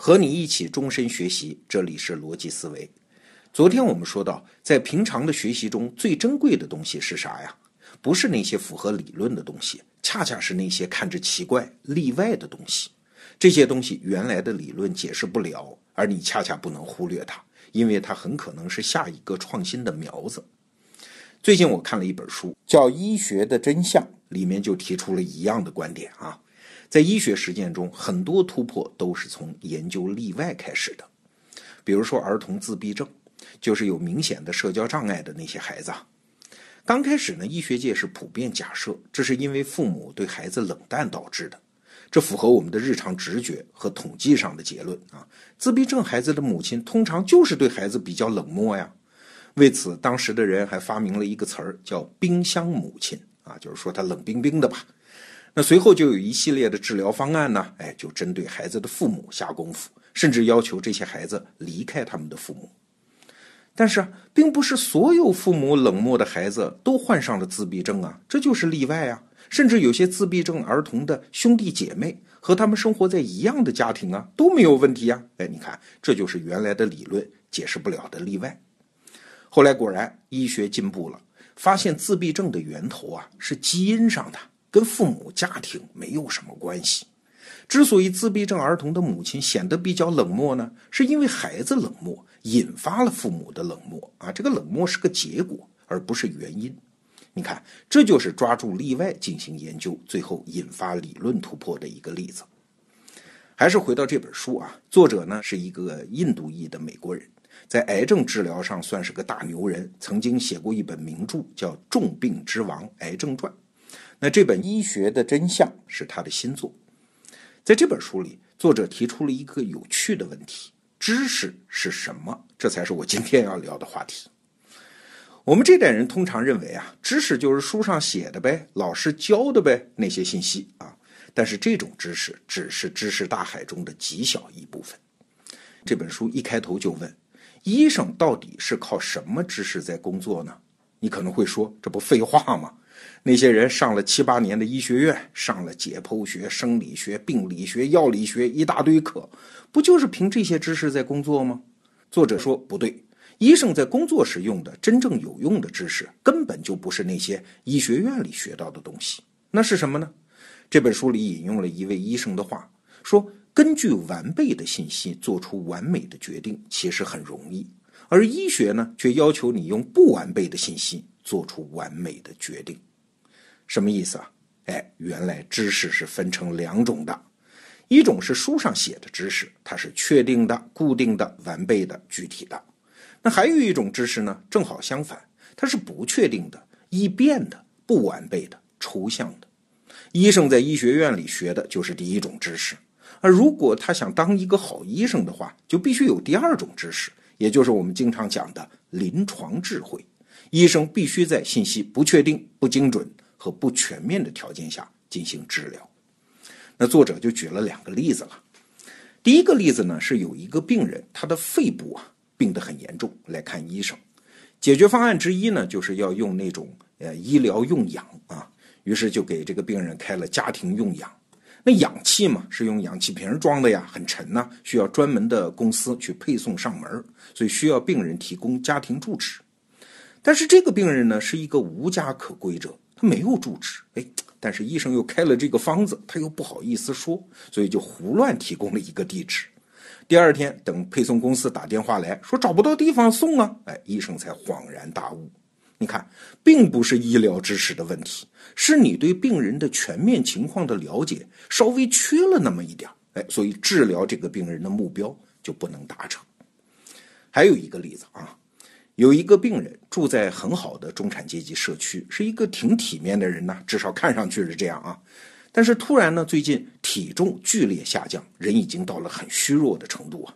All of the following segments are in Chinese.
和你一起终身学习，这里是逻辑思维。昨天我们说到，在平常的学习中最珍贵的东西是啥呀？不是那些符合理论的东西，恰恰是那些看着奇怪、例外的东西。这些东西原来的理论解释不了，而你恰恰不能忽略它，因为它很可能是下一个创新的苗子。最近我看了一本书，叫《医学的真相》，里面就提出了一样的观点啊。在医学实践中，很多突破都是从研究例外开始的。比如说，儿童自闭症，就是有明显的社交障碍的那些孩子。刚开始呢，医学界是普遍假设，这是因为父母对孩子冷淡导致的。这符合我们的日常直觉和统计上的结论啊。自闭症孩子的母亲通常就是对孩子比较冷漠呀。为此，当时的人还发明了一个词儿，叫“冰箱母亲”啊，就是说她冷冰冰的吧。那随后就有一系列的治疗方案呢，哎，就针对孩子的父母下功夫，甚至要求这些孩子离开他们的父母。但是，并不是所有父母冷漠的孩子都患上了自闭症啊，这就是例外啊。甚至有些自闭症儿童的兄弟姐妹和他们生活在一样的家庭啊，都没有问题啊。哎，你看，这就是原来的理论解释不了的例外。后来果然医学进步了，发现自闭症的源头啊是基因上的。跟父母家庭没有什么关系。之所以自闭症儿童的母亲显得比较冷漠呢，是因为孩子冷漠引发了父母的冷漠啊。这个冷漠是个结果，而不是原因。你看，这就是抓住例外进行研究，最后引发理论突破的一个例子。还是回到这本书啊，作者呢是一个印度裔的美国人，在癌症治疗上算是个大牛人，曾经写过一本名著叫《重病之王：癌症传》。那这本《医学的真相》是他的新作，在这本书里，作者提出了一个有趣的问题：知识是什么？这才是我今天要聊的话题。我们这代人通常认为啊，知识就是书上写的呗，老师教的呗，那些信息啊。但是这种知识只是知识大海中的极小一部分。这本书一开头就问：医生到底是靠什么知识在工作呢？你可能会说，这不废话吗？那些人上了七八年的医学院，上了解剖学、生理学、病理学、药理学一大堆课，不就是凭这些知识在工作吗？作者说不对，医生在工作时用的真正有用的知识，根本就不是那些医学院里学到的东西。那是什么呢？这本书里引用了一位医生的话，说：根据完备的信息做出完美的决定，其实很容易，而医学呢，却要求你用不完备的信息做出完美的决定。什么意思啊？哎，原来知识是分成两种的，一种是书上写的知识，它是确定的、固定的、完备的、具体的；那还有一种知识呢，正好相反，它是不确定的、易变的、不完备的、抽象的。医生在医学院里学的就是第一种知识，而如果他想当一个好医生的话，就必须有第二种知识，也就是我们经常讲的临床智慧。医生必须在信息不确定、不精准。和不全面的条件下进行治疗，那作者就举了两个例子了。第一个例子呢，是有一个病人，他的肺部啊病得很严重，来看医生。解决方案之一呢，就是要用那种呃医疗用氧啊，于是就给这个病人开了家庭用氧。那氧气嘛，是用氧气瓶装的呀，很沉呐，需要专门的公司去配送上门，所以需要病人提供家庭住址。但是这个病人呢，是一个无家可归者。他没有住址，哎，但是医生又开了这个方子，他又不好意思说，所以就胡乱提供了一个地址。第二天，等配送公司打电话来说找不到地方送啊，哎，医生才恍然大悟。你看，并不是医疗知识的问题，是你对病人的全面情况的了解稍微缺了那么一点，哎，所以治疗这个病人的目标就不能达成。还有一个例子啊。有一个病人住在很好的中产阶级社区，是一个挺体面的人呢，至少看上去是这样啊。但是突然呢，最近体重剧烈下降，人已经到了很虚弱的程度啊。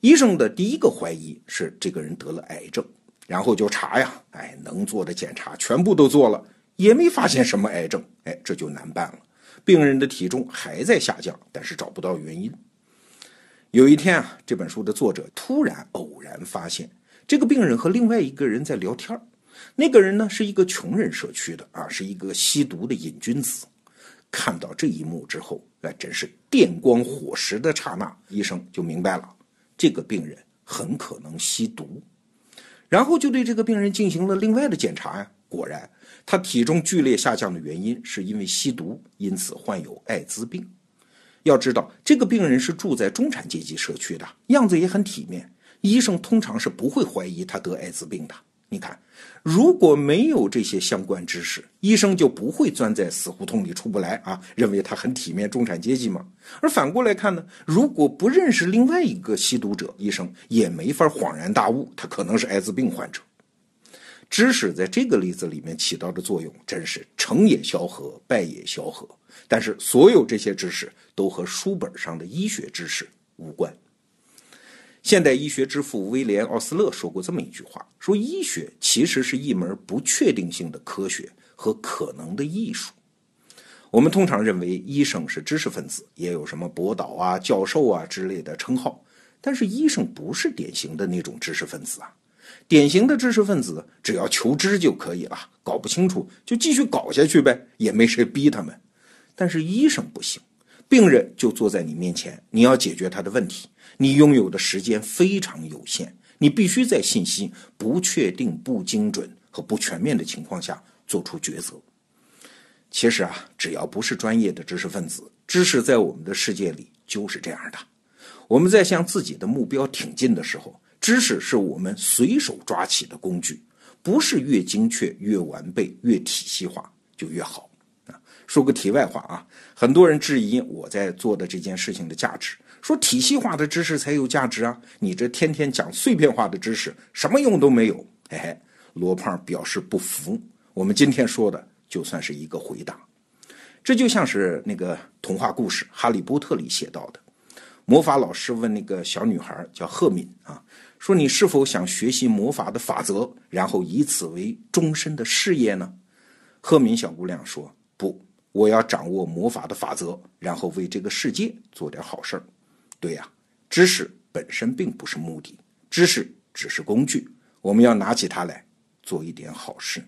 医生的第一个怀疑是这个人得了癌症，然后就查呀，哎，能做的检查全部都做了，也没发现什么癌症，哎，这就难办了。病人的体重还在下降，但是找不到原因。有一天啊，这本书的作者突然偶然发现。这个病人和另外一个人在聊天那个人呢是一个穷人社区的啊，是一个吸毒的瘾君子。看到这一幕之后，那真是电光火石的刹那，医生就明白了，这个病人很可能吸毒。然后就对这个病人进行了另外的检查呀，果然他体重剧烈下降的原因是因为吸毒，因此患有艾滋病。要知道，这个病人是住在中产阶级社区的，样子也很体面，医生通常是不会怀疑他得艾滋病的。你看，如果没有这些相关知识，医生就不会钻在死胡同里出不来啊，认为他很体面中产阶级嘛。而反过来看呢，如果不认识另外一个吸毒者，医生也没法恍然大悟，他可能是艾滋病患者。知识在这个例子里面起到的作用，真是成也萧何，败也萧何。但是所有这些知识都和书本上的医学知识无关。现代医学之父威廉·奥斯勒说过这么一句话：“说医学其实是一门不确定性的科学和可能的艺术。”我们通常认为医生是知识分子，也有什么博导啊、教授啊之类的称号，但是医生不是典型的那种知识分子啊。典型的知识分子只要求知就可以了，搞不清楚就继续搞下去呗，也没谁逼他们。但是医生不行，病人就坐在你面前，你要解决他的问题。你拥有的时间非常有限，你必须在信息不确定、不精准和不全面的情况下做出抉择。其实啊，只要不是专业的知识分子，知识在我们的世界里就是这样的。我们在向自己的目标挺进的时候，知识是我们随手抓起的工具，不是越精确、越完备、越体系化就越好。说个题外话啊，很多人质疑我在做的这件事情的价值。说体系化的知识才有价值啊！你这天天讲碎片化的知识，什么用都没有。嘿嘿，罗胖表示不服。我们今天说的就算是一个回答。这就像是那个童话故事《哈利波特》里写到的，魔法老师问那个小女孩叫赫敏啊，说你是否想学习魔法的法则，然后以此为终身的事业呢？赫敏小姑娘说不，我要掌握魔法的法则，然后为这个世界做点好事儿。对呀，知识本身并不是目的，知识只是工具，我们要拿起它来做一点好事。